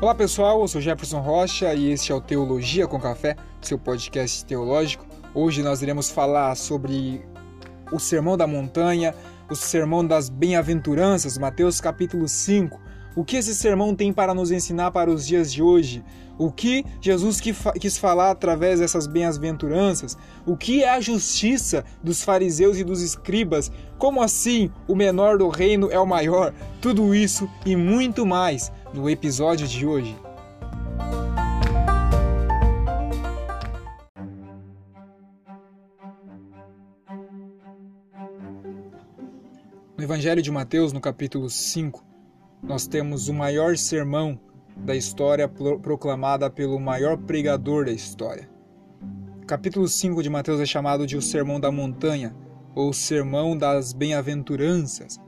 Olá pessoal, eu sou Jefferson Rocha e este é o Teologia com Café, seu podcast teológico. Hoje nós iremos falar sobre o Sermão da Montanha, o Sermão das Bem-aventuranças, Mateus capítulo 5. O que esse sermão tem para nos ensinar para os dias de hoje? O que Jesus quis falar através dessas bem-aventuranças? O que é a justiça dos fariseus e dos escribas? Como assim o menor do reino é o maior? Tudo isso e muito mais no episódio de hoje. No Evangelho de Mateus, no capítulo 5, nós temos o maior sermão da história proclamada pelo maior pregador da história. O capítulo 5 de Mateus é chamado de o Sermão da Montanha, ou Sermão das Bem-aventuranças.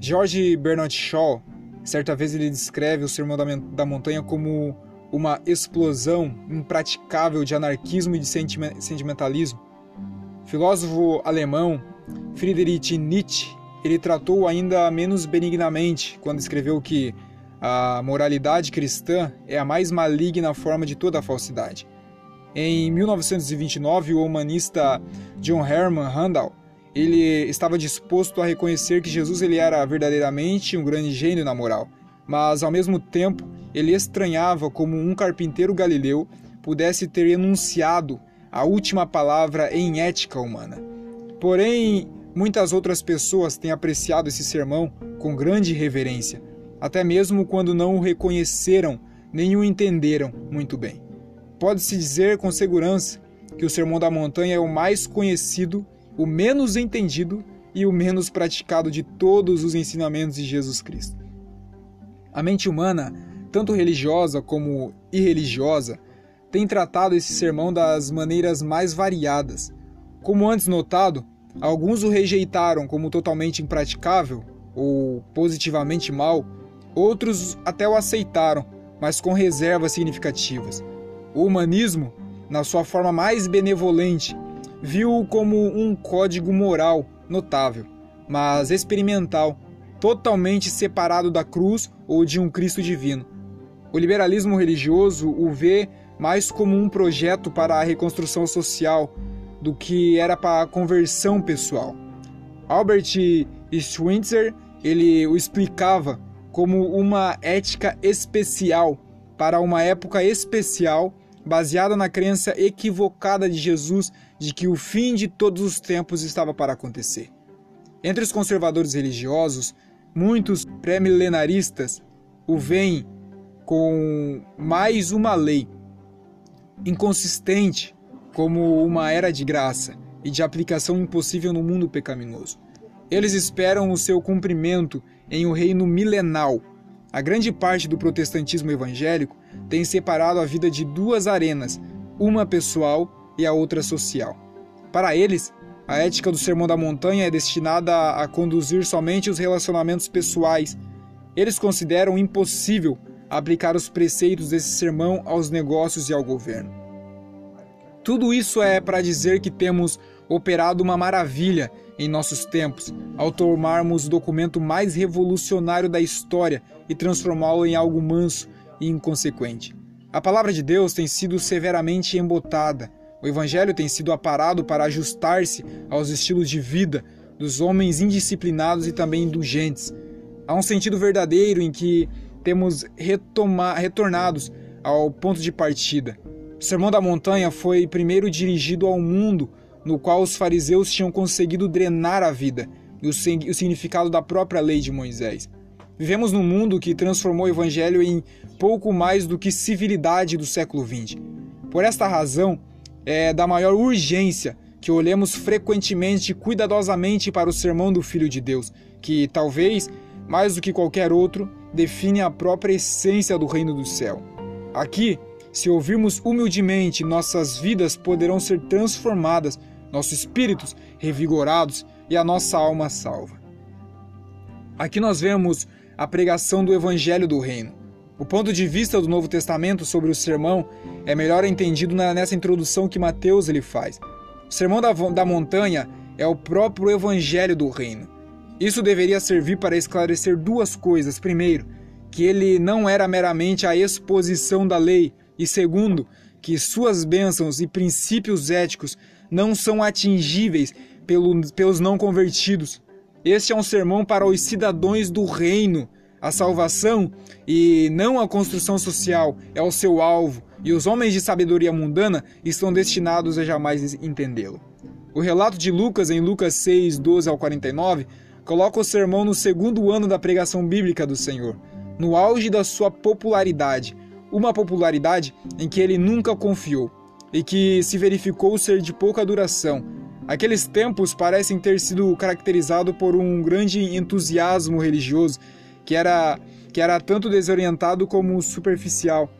George Bernard Shaw, certa vez ele descreve o Sermão da Montanha como uma explosão impraticável de anarquismo e de sentimentalismo. Filósofo alemão Friedrich Nietzsche ele tratou ainda menos benignamente quando escreveu que a moralidade cristã é a mais maligna forma de toda a falsidade. Em 1929, o humanista John Herman Handel ele estava disposto a reconhecer que Jesus ele era verdadeiramente um grande gênio na moral, mas ao mesmo tempo ele estranhava como um carpinteiro galileu pudesse ter enunciado a última palavra em ética humana. Porém, Muitas outras pessoas têm apreciado esse sermão com grande reverência, até mesmo quando não o reconheceram nem o entenderam muito bem. Pode-se dizer com segurança que o Sermão da Montanha é o mais conhecido, o menos entendido e o menos praticado de todos os ensinamentos de Jesus Cristo. A mente humana, tanto religiosa como irreligiosa, tem tratado esse sermão das maneiras mais variadas. Como antes notado, Alguns o rejeitaram como totalmente impraticável ou positivamente mal, outros até o aceitaram, mas com reservas significativas. O humanismo, na sua forma mais benevolente, viu-o como um código moral notável, mas experimental, totalmente separado da cruz ou de um Cristo divino. O liberalismo religioso o vê mais como um projeto para a reconstrução social, do que era para a conversão pessoal. Albert Schweitzer ele o explicava como uma ética especial para uma época especial, baseada na crença equivocada de Jesus de que o fim de todos os tempos estava para acontecer. Entre os conservadores religiosos, muitos pré-milenaristas o veem com mais uma lei inconsistente como uma era de graça e de aplicação impossível no mundo pecaminoso. Eles esperam o seu cumprimento em um reino milenal. A grande parte do protestantismo evangélico tem separado a vida de duas arenas, uma pessoal e a outra social. Para eles, a ética do Sermão da Montanha é destinada a conduzir somente os relacionamentos pessoais. Eles consideram impossível aplicar os preceitos desse sermão aos negócios e ao governo. Tudo isso é para dizer que temos operado uma maravilha em nossos tempos ao tomarmos o documento mais revolucionário da história e transformá-lo em algo manso e inconsequente. A palavra de Deus tem sido severamente embotada. O evangelho tem sido aparado para ajustar-se aos estilos de vida dos homens indisciplinados e também indulgentes. Há um sentido verdadeiro em que temos retomar, retornados ao ponto de partida o Sermão da Montanha foi primeiro dirigido ao mundo no qual os fariseus tinham conseguido drenar a vida e o significado da própria lei de Moisés. Vivemos num mundo que transformou o evangelho em pouco mais do que civilidade do século XX. Por esta razão, é da maior urgência que olhemos frequentemente e cuidadosamente para o sermão do Filho de Deus, que talvez, mais do que qualquer outro, define a própria essência do reino do céu. Aqui, se ouvirmos humildemente, nossas vidas poderão ser transformadas, nossos espíritos revigorados e a nossa alma salva. Aqui nós vemos a pregação do Evangelho do Reino. O ponto de vista do Novo Testamento sobre o sermão é melhor entendido nessa introdução que Mateus ele faz. O sermão da, da montanha é o próprio Evangelho do Reino. Isso deveria servir para esclarecer duas coisas. Primeiro, que ele não era meramente a exposição da lei, e segundo, que suas bênçãos e princípios éticos não são atingíveis pelo, pelos não convertidos. Este é um sermão para os cidadãos do reino. A salvação e não a construção social é o seu alvo, e os homens de sabedoria mundana estão destinados a jamais entendê-lo. O relato de Lucas, em Lucas 6, 12 ao 49, coloca o sermão no segundo ano da pregação bíblica do Senhor, no auge da sua popularidade, uma popularidade em que ele nunca confiou e que se verificou ser de pouca duração. Aqueles tempos parecem ter sido caracterizados por um grande entusiasmo religioso que era, que era tanto desorientado como superficial.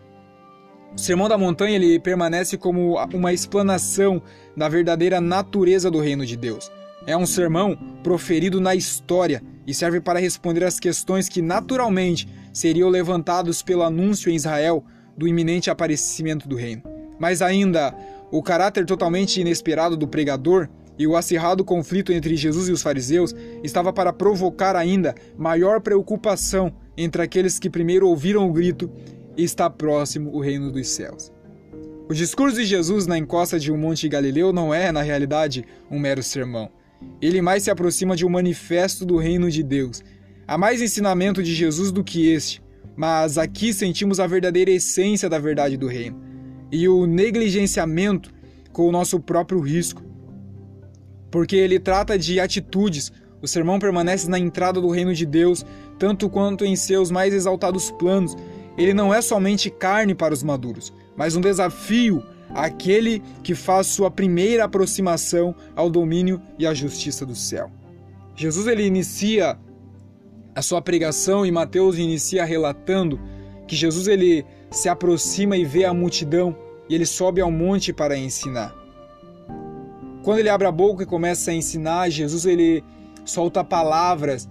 O Sermão da Montanha ele permanece como uma explanação da verdadeira natureza do reino de Deus. É um sermão proferido na história e serve para responder às questões que naturalmente seriam levantados pelo anúncio em Israel do iminente aparecimento do reino. Mas ainda, o caráter totalmente inesperado do pregador e o acirrado conflito entre Jesus e os fariseus estava para provocar ainda maior preocupação entre aqueles que primeiro ouviram o grito: Está próximo o reino dos céus. O discurso de Jesus na encosta de um monte Galileu não é, na realidade, um mero sermão. Ele mais se aproxima de um manifesto do reino de Deus. Há mais ensinamento de Jesus do que este, mas aqui sentimos a verdadeira essência da verdade do reino e o negligenciamento com o nosso próprio risco porque ele trata de atitudes. O sermão permanece na entrada do reino de Deus, tanto quanto em seus mais exaltados planos. Ele não é somente carne para os maduros, mas um desafio àquele que faz sua primeira aproximação ao domínio e à justiça do céu. Jesus ele inicia a sua pregação e Mateus inicia relatando que Jesus ele se aproxima e vê a multidão e ele sobe ao monte para ensinar. Quando ele abre a boca e começa a ensinar, Jesus ele solta palavras,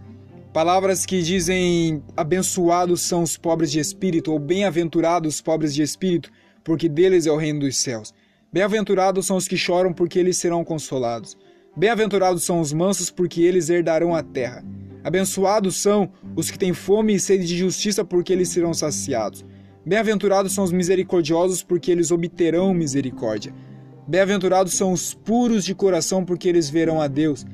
palavras que dizem: "Abençoados são os pobres de espírito" ou "Bem-aventurados os pobres de espírito, porque deles é o reino dos céus". Bem-aventurados são os que choram, porque eles serão consolados. Bem-aventurados são os mansos, porque eles herdarão a terra. Abençoados são os que têm fome e sede de justiça, porque eles serão saciados. Bem-aventurados são os misericordiosos, porque eles obterão misericórdia. Bem-aventurados são os puros de coração, porque eles verão a Deus.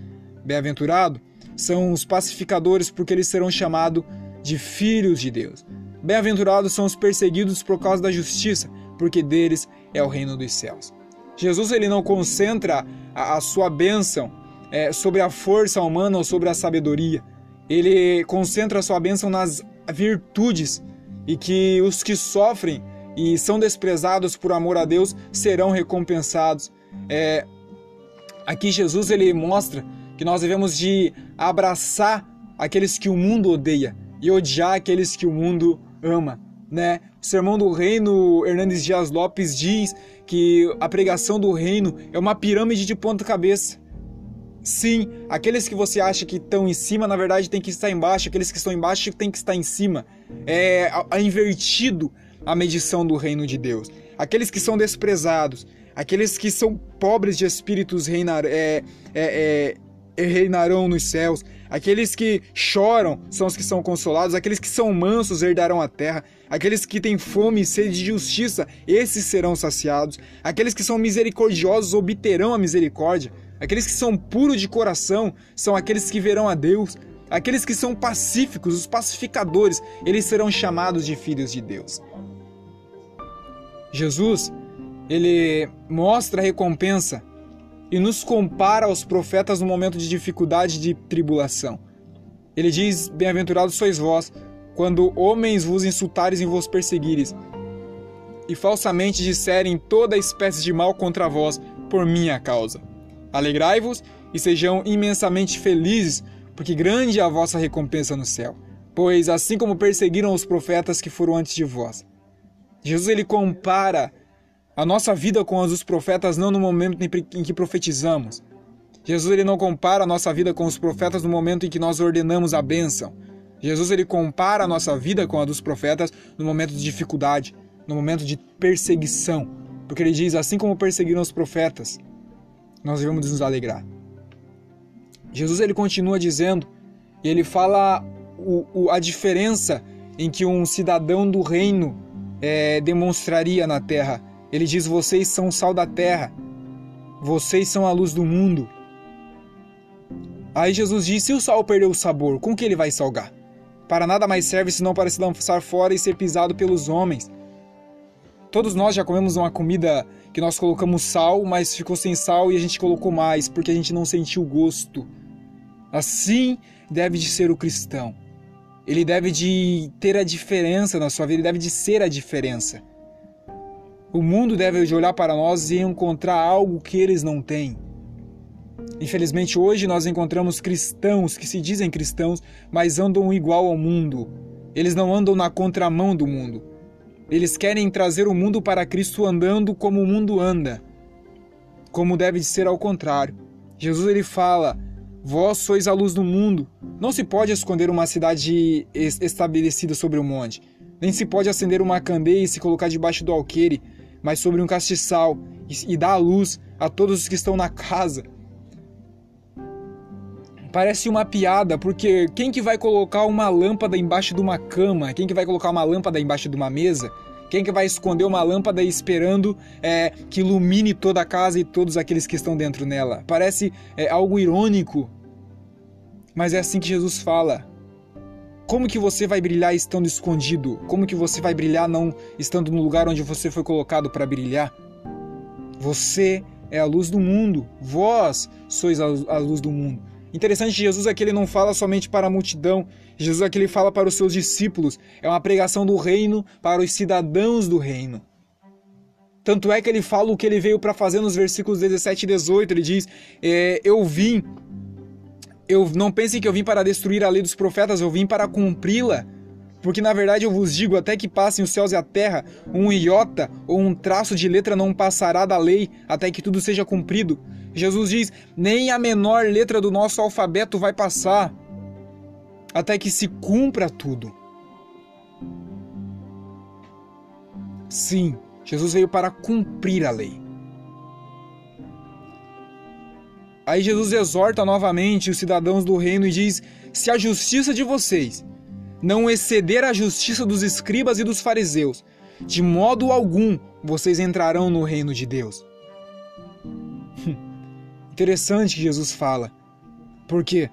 Bem-aventurado são os pacificadores, porque eles serão chamados de filhos de Deus. Bem-aventurados são os perseguidos por causa da justiça, porque deles é o reino dos céus. Jesus ele não concentra a, a sua bênção é, sobre a força humana ou sobre a sabedoria. Ele concentra a sua bênção nas virtudes e que os que sofrem e são desprezados por amor a Deus serão recompensados. É, aqui Jesus ele mostra que nós devemos de abraçar aqueles que o mundo odeia e odiar aqueles que o mundo ama, né? O sermão do reino, Hernandes Dias Lopes diz que a pregação do reino é uma pirâmide de ponta cabeça. Sim, aqueles que você acha que estão em cima, na verdade tem que estar embaixo, aqueles que estão embaixo tem que estar em cima. É, é invertido a medição do reino de Deus. Aqueles que são desprezados, aqueles que são pobres de espíritos reinar, é, é, é, reinarão nos céus. Aqueles que choram são os que são consolados, aqueles que são mansos herdarão a terra, aqueles que têm fome e sede de justiça, esses serão saciados, aqueles que são misericordiosos obterão a misericórdia, aqueles que são puros de coração são aqueles que verão a Deus, aqueles que são pacíficos, os pacificadores, eles serão chamados de filhos de Deus. Jesus, ele mostra a recompensa e nos compara aos profetas no momento de dificuldade e de tribulação. Ele diz: Bem-aventurados sois vós, quando homens vos insultares e vos perseguires, e falsamente disserem toda espécie de mal contra vós por minha causa. Alegrai-vos e sejam imensamente felizes, porque grande é a vossa recompensa no céu. Pois assim como perseguiram os profetas que foram antes de vós, Jesus ele compara a nossa vida com as dos profetas não no momento em que profetizamos. Jesus ele não compara a nossa vida com os profetas no momento em que nós ordenamos a bênção. Jesus ele compara a nossa vida com a dos profetas no momento de dificuldade, no momento de perseguição, porque ele diz assim como perseguiram os profetas, nós devemos nos alegrar. Jesus ele continua dizendo e ele fala o, o, a diferença em que um cidadão do reino é, demonstraria na terra. Ele diz: Vocês são o sal da terra, vocês são a luz do mundo. Aí Jesus disse: Se o sal perdeu o sabor, com que ele vai salgar? Para nada mais serve senão para se lançar fora e ser pisado pelos homens. Todos nós já comemos uma comida que nós colocamos sal, mas ficou sem sal e a gente colocou mais porque a gente não sentiu o gosto. Assim deve de ser o cristão. Ele deve de ter a diferença na sua vida, ele deve de ser a diferença. O mundo deve de olhar para nós e encontrar algo que eles não têm. Infelizmente, hoje nós encontramos cristãos que se dizem cristãos, mas andam igual ao mundo. Eles não andam na contramão do mundo. Eles querem trazer o mundo para Cristo andando como o mundo anda. Como deve de ser ao contrário. Jesus ele fala: Vós sois a luz do mundo. Não se pode esconder uma cidade estabelecida sobre um monte, nem se pode acender uma candeia e se colocar debaixo do alqueire, mas sobre um castiçal e dar a luz a todos os que estão na casa. Parece uma piada, porque quem que vai colocar uma lâmpada embaixo de uma cama? Quem que vai colocar uma lâmpada embaixo de uma mesa? Quem que vai esconder uma lâmpada esperando é, que ilumine toda a casa e todos aqueles que estão dentro nela? Parece é, algo irônico, mas é assim que Jesus fala. Como que você vai brilhar estando escondido? Como que você vai brilhar não estando no lugar onde você foi colocado para brilhar? Você é a luz do mundo. Vós sois a luz do mundo. Interessante, Jesus aqui ele não fala somente para a multidão, Jesus aqui ele fala para os seus discípulos. É uma pregação do reino para os cidadãos do reino. Tanto é que ele fala o que ele veio para fazer nos versículos 17 e 18. Ele diz: é, Eu vim, eu não pensem que eu vim para destruir a lei dos profetas, eu vim para cumpri-la. Porque na verdade eu vos digo: até que passem os céus e a terra, um iota ou um traço de letra não passará da lei, até que tudo seja cumprido. Jesus diz: nem a menor letra do nosso alfabeto vai passar, até que se cumpra tudo. Sim, Jesus veio para cumprir a lei. Aí Jesus exorta novamente os cidadãos do reino e diz: Se a justiça de vocês não exceder a justiça dos escribas e dos fariseus, de modo algum vocês entrarão no reino de Deus. Interessante que Jesus fala. Por quê?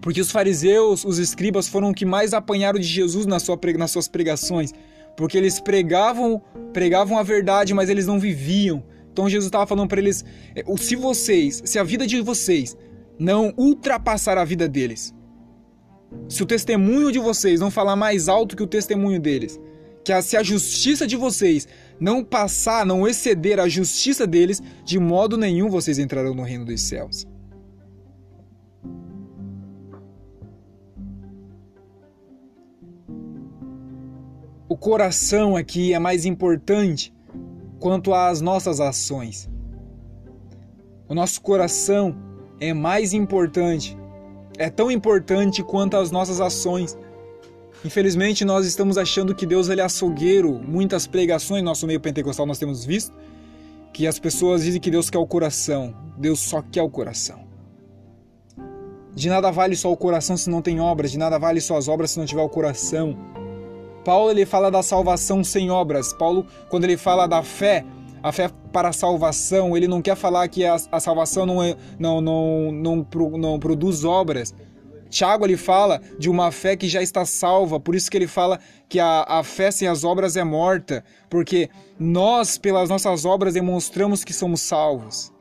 Porque os fariseus, os escribas foram os que mais apanharam de Jesus nas suas pregações, porque eles pregavam, pregavam a verdade, mas eles não viviam. Então Jesus estava falando para eles: é, se vocês, se a vida de vocês não ultrapassar a vida deles, se o testemunho de vocês não falar mais alto que o testemunho deles, que a, se a justiça de vocês não passar, não exceder a justiça deles, de modo nenhum vocês entrarão no reino dos céus. O coração aqui é mais importante quanto às nossas ações. O nosso coração é mais importante é tão importante quanto as nossas ações. Infelizmente, nós estamos achando que Deus ele é açougueiro. Muitas pregações no nosso meio pentecostal nós temos visto que as pessoas dizem que Deus quer o coração. Deus só quer o coração. De nada vale só o coração se não tem obras, de nada vale só as obras se não tiver o coração. Paulo ele fala da salvação sem obras. Paulo, quando ele fala da fé, a fé para a salvação, ele não quer falar que a, a salvação não, é, não, não, não, não, produz obras. Tiago ele fala de uma fé que já está salva, por isso que ele fala que a, a fé sem as obras é morta, porque nós, pelas nossas obras, demonstramos que somos salvos.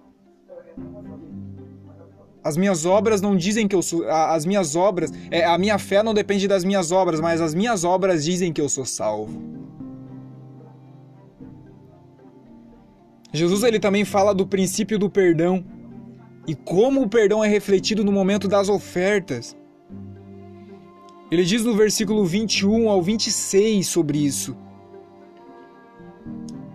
As minhas obras não dizem que eu sou. As minhas obras. É, a minha fé não depende das minhas obras, mas as minhas obras dizem que eu sou salvo. Jesus ele também fala do princípio do perdão e como o perdão é refletido no momento das ofertas. Ele diz no versículo 21 ao 26 sobre isso.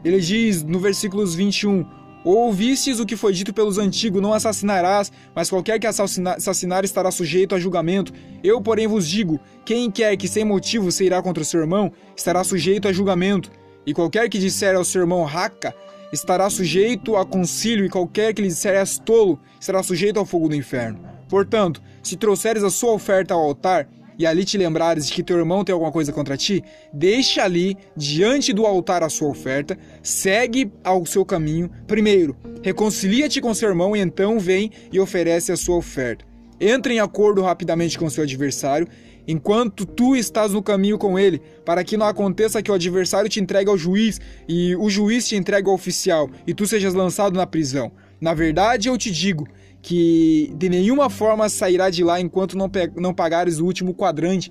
Ele diz no versículos 21: Ouvistes o que foi dito pelos antigos: Não assassinarás, mas qualquer que assassinar estará sujeito a julgamento. Eu, porém, vos digo: quem quer que sem motivo se irá contra o seu irmão, estará sujeito a julgamento. E qualquer que disser ao seu irmão raca, estará sujeito a concílio, e qualquer que lhe disser és tolo, estará sujeito ao fogo do inferno. Portanto, se trouxeres a sua oferta ao altar, e ali te lembrares de que teu irmão tem alguma coisa contra ti, deixa ali, diante do altar, a sua oferta, segue ao seu caminho. Primeiro, reconcilia-te com seu irmão e então vem e oferece a sua oferta. Entre em acordo rapidamente com seu adversário, enquanto tu estás no caminho com ele, para que não aconteça que o adversário te entregue ao juiz e o juiz te entregue ao oficial e tu sejas lançado na prisão. Na verdade, eu te digo que de nenhuma forma sairá de lá enquanto não, não pagares o último quadrante.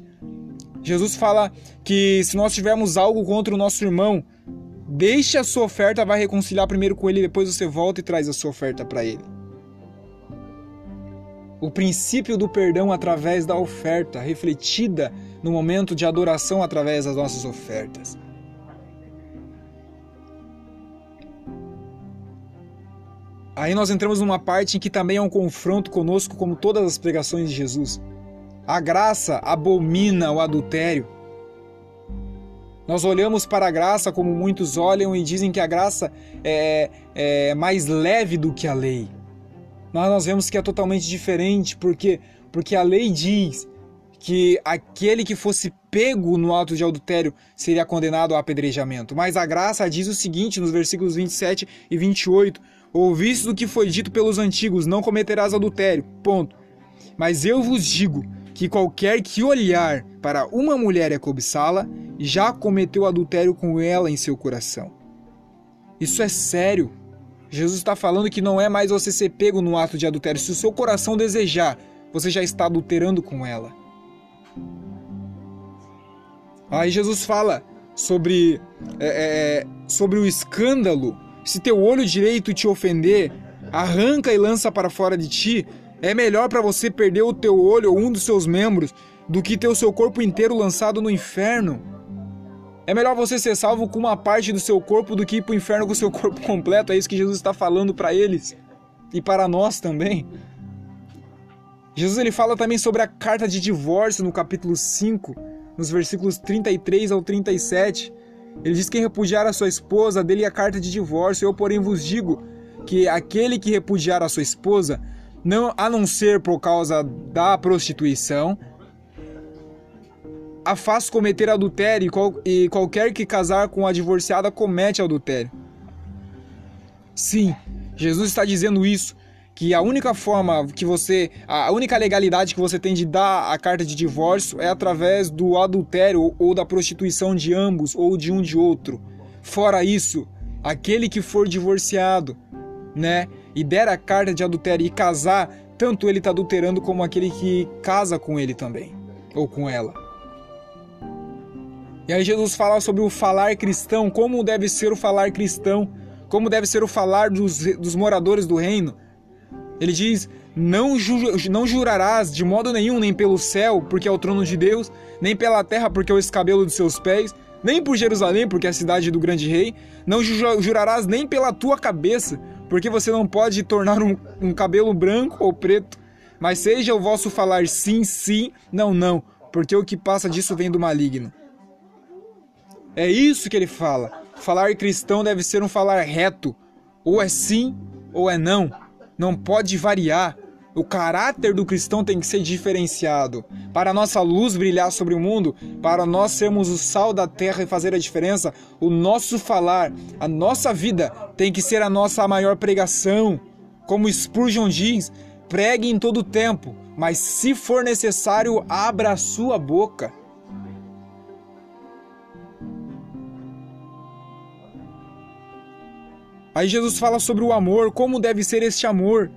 Jesus fala que se nós tivermos algo contra o nosso irmão, deixe a sua oferta, vai reconciliar primeiro com ele, depois você volta e traz a sua oferta para ele. O princípio do perdão através da oferta, refletida no momento de adoração através das nossas ofertas. Aí nós entramos numa parte em que também é um confronto conosco, como todas as pregações de Jesus. A graça abomina o adultério. Nós olhamos para a graça como muitos olham e dizem que a graça é, é mais leve do que a lei. Mas nós vemos que é totalmente diferente, porque, porque a lei diz que aquele que fosse pego no ato de adultério seria condenado ao apedrejamento. Mas a graça diz o seguinte nos versículos 27 e 28: Ouviste do que foi dito pelos antigos: não cometerás adultério. Ponto. Mas eu vos digo que qualquer que olhar para uma mulher e cobiçá-la, já cometeu adultério com ela em seu coração. Isso é sério. Jesus está falando que não é mais você ser pego no ato de adultério. Se o seu coração desejar, você já está adulterando com ela. Aí Jesus fala sobre, é, é, sobre o escândalo se teu olho direito te ofender, arranca e lança para fora de ti. É melhor para você perder o teu olho ou um dos seus membros do que ter o seu corpo inteiro lançado no inferno. É melhor você ser salvo com uma parte do seu corpo do que ir para o inferno com o seu corpo completo. É isso que Jesus está falando para eles e para nós também. Jesus ele fala também sobre a carta de divórcio no capítulo 5, nos versículos 33 ao 37. Ele diz: Quem repudiar a sua esposa, dele a carta de divórcio. Eu, porém, vos digo que aquele que repudiar a sua esposa, não a não ser por causa da prostituição, a faz cometer adultério, e qualquer que casar com a divorciada comete adultério. Sim, Jesus está dizendo isso que a única forma que você, a única legalidade que você tem de dar a carta de divórcio é através do adultério ou da prostituição de ambos ou de um de outro. Fora isso, aquele que for divorciado, né, e der a carta de adultério e casar, tanto ele está adulterando como aquele que casa com ele também, ou com ela. E aí Jesus fala sobre o falar cristão, como deve ser o falar cristão, como deve ser o falar dos, dos moradores do reino. Ele diz: não, ju não jurarás de modo nenhum, nem pelo céu, porque é o trono de Deus, nem pela terra, porque é o escabelo dos seus pés, nem por Jerusalém, porque é a cidade do grande rei. Não ju jurarás nem pela tua cabeça, porque você não pode tornar um, um cabelo branco ou preto. Mas seja o vosso falar sim, sim, não, não, porque o que passa disso vem do maligno. É isso que ele fala. Falar cristão deve ser um falar reto, ou é sim ou é não não pode variar. O caráter do cristão tem que ser diferenciado. Para a nossa luz brilhar sobre o mundo, para nós sermos o sal da terra e fazer a diferença, o nosso falar, a nossa vida tem que ser a nossa maior pregação. Como Spurgeon diz, pregue em todo tempo, mas se for necessário, abra a sua boca. Aí Jesus fala sobre o amor, como deve ser este amor.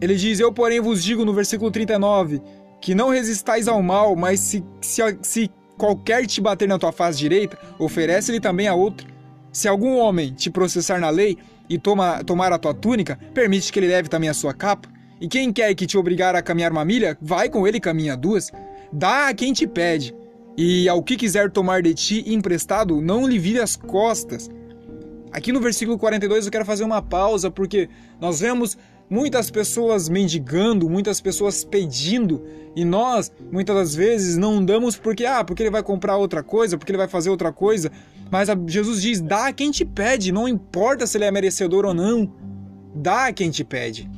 Ele diz: Eu, porém, vos digo no versículo 39 que não resistais ao mal, mas se, se, se qualquer te bater na tua face direita, oferece-lhe também a outra. Se algum homem te processar na lei e toma, tomar a tua túnica, permite que ele leve também a sua capa. E quem quer que te obrigar a caminhar uma milha, vai com ele caminha duas. Dá a quem te pede, e ao que quiser tomar de ti emprestado, não lhe vire as costas. Aqui no versículo 42 eu quero fazer uma pausa porque nós vemos muitas pessoas mendigando, muitas pessoas pedindo e nós muitas das vezes não damos porque ah, porque ele vai comprar outra coisa, porque ele vai fazer outra coisa. Mas Jesus diz: "Dá a quem te pede, não importa se ele é merecedor ou não. Dá a quem te pede".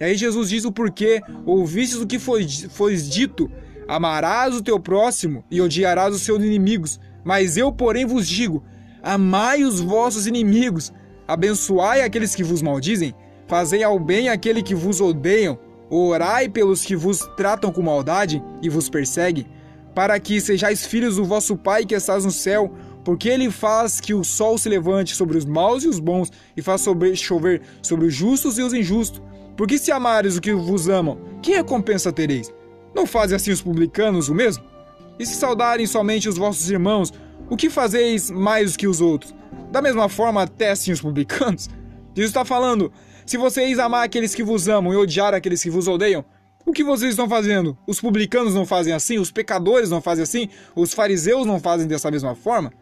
E aí Jesus diz o porquê: ouvistes o que foi, foi dito, amarás o teu próximo e odiarás os seus inimigos. Mas eu, porém, vos digo: amai os vossos inimigos, abençoai aqueles que vos maldizem, fazei ao bem aquele que vos odeiam, orai pelos que vos tratam com maldade e vos perseguem, para que sejais filhos do vosso Pai que estás no céu, porque ele faz que o sol se levante sobre os maus e os bons e faz chover sobre os justos e os injustos. Porque se amares o que vos amam, que recompensa tereis? Não fazem assim os publicanos o mesmo? E se saudarem somente os vossos irmãos, o que fazeis mais que os outros? Da mesma forma, testem os publicanos. Jesus está falando: se vocês amar aqueles que vos amam e odiar aqueles que vos odeiam, o que vocês estão fazendo? Os publicanos não fazem assim? Os pecadores não fazem assim? Os fariseus não fazem dessa mesma forma?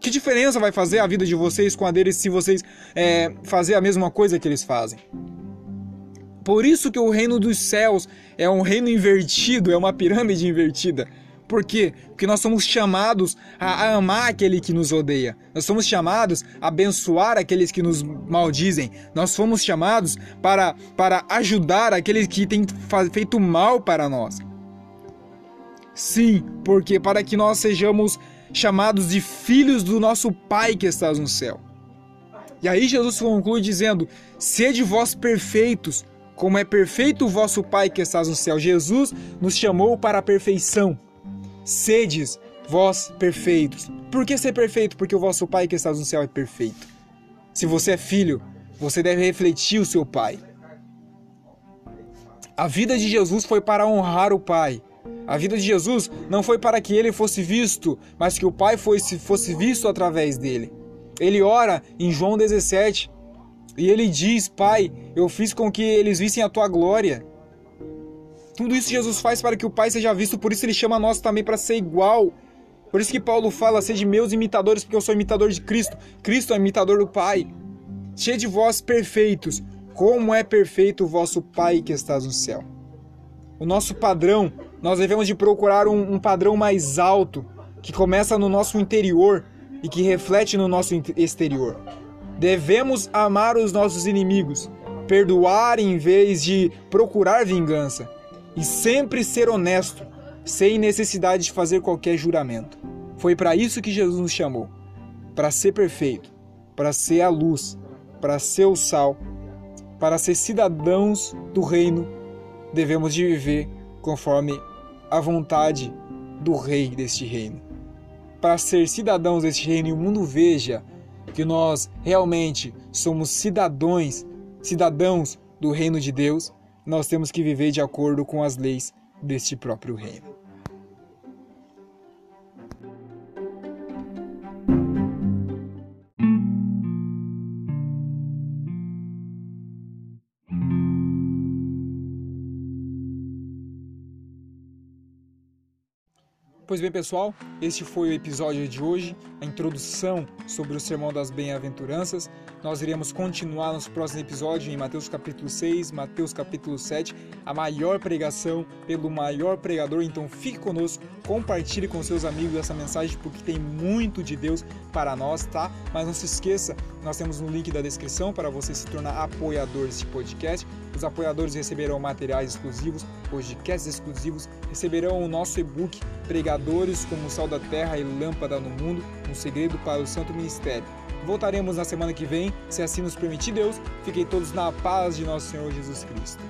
Que diferença vai fazer a vida de vocês com a deles se vocês é, fazer a mesma coisa que eles fazem? Por isso que o reino dos céus é um reino invertido, é uma pirâmide invertida. Por quê? Porque nós somos chamados a, amar aquele que nos odeia. Nós somos chamados a abençoar aqueles que nos maldizem. Nós fomos chamados para, para ajudar aqueles que têm feito mal para nós. Sim, porque para que nós sejamos chamados de filhos do nosso Pai que estás no céu. E aí Jesus conclui dizendo: Sede vós perfeitos, como é perfeito o vosso Pai que estás no céu. Jesus nos chamou para a perfeição. Sedes vós perfeitos. Por que ser perfeito? Porque o vosso Pai que estás no céu é perfeito. Se você é filho, você deve refletir o seu Pai. A vida de Jesus foi para honrar o Pai. A vida de Jesus não foi para que ele fosse visto, mas que o Pai fosse, fosse visto através dele. Ele ora em João 17, e ele diz: Pai, eu fiz com que eles vissem a tua glória. Tudo isso Jesus faz para que o Pai seja visto, por isso ele chama nós também para ser igual. Por isso que Paulo fala: Sede meus imitadores, porque eu sou imitador de Cristo. Cristo é imitador do Pai. Cheio de vós perfeitos, como é perfeito o vosso Pai que estás no céu. O nosso padrão, nós devemos de procurar um, um padrão mais alto, que começa no nosso interior e que reflete no nosso exterior. Devemos amar os nossos inimigos, perdoar em vez de procurar vingança e sempre ser honesto, sem necessidade de fazer qualquer juramento. Foi para isso que Jesus nos chamou para ser perfeito, para ser a luz, para ser o sal, para ser cidadãos do reino, devemos de viver conforme a vontade do rei deste reino. Para ser cidadãos deste reino e o mundo veja que nós realmente somos cidadãos, cidadãos do reino de Deus, nós temos que viver de acordo com as leis deste próprio reino. Pois bem, pessoal, este foi o episódio de hoje, a introdução sobre o Sermão das Bem-aventuranças. Nós iremos continuar nos próximos episódios em Mateus capítulo 6, Mateus capítulo 7, a maior pregação pelo maior pregador. Então fique conosco, compartilhe com seus amigos essa mensagem porque tem muito de Deus para nós, tá? Mas não se esqueça, nós temos um link da descrição para você se tornar apoiador desse podcast. Os apoiadores receberão materiais exclusivos, podcasts exclusivos, receberão o nosso e-book Pregadores como Sal da Terra e Lâmpada no Mundo, um segredo para o Santo Ministério. Voltaremos na semana que vem, se assim nos permitir Deus. Fiquem todos na paz de nosso Senhor Jesus Cristo.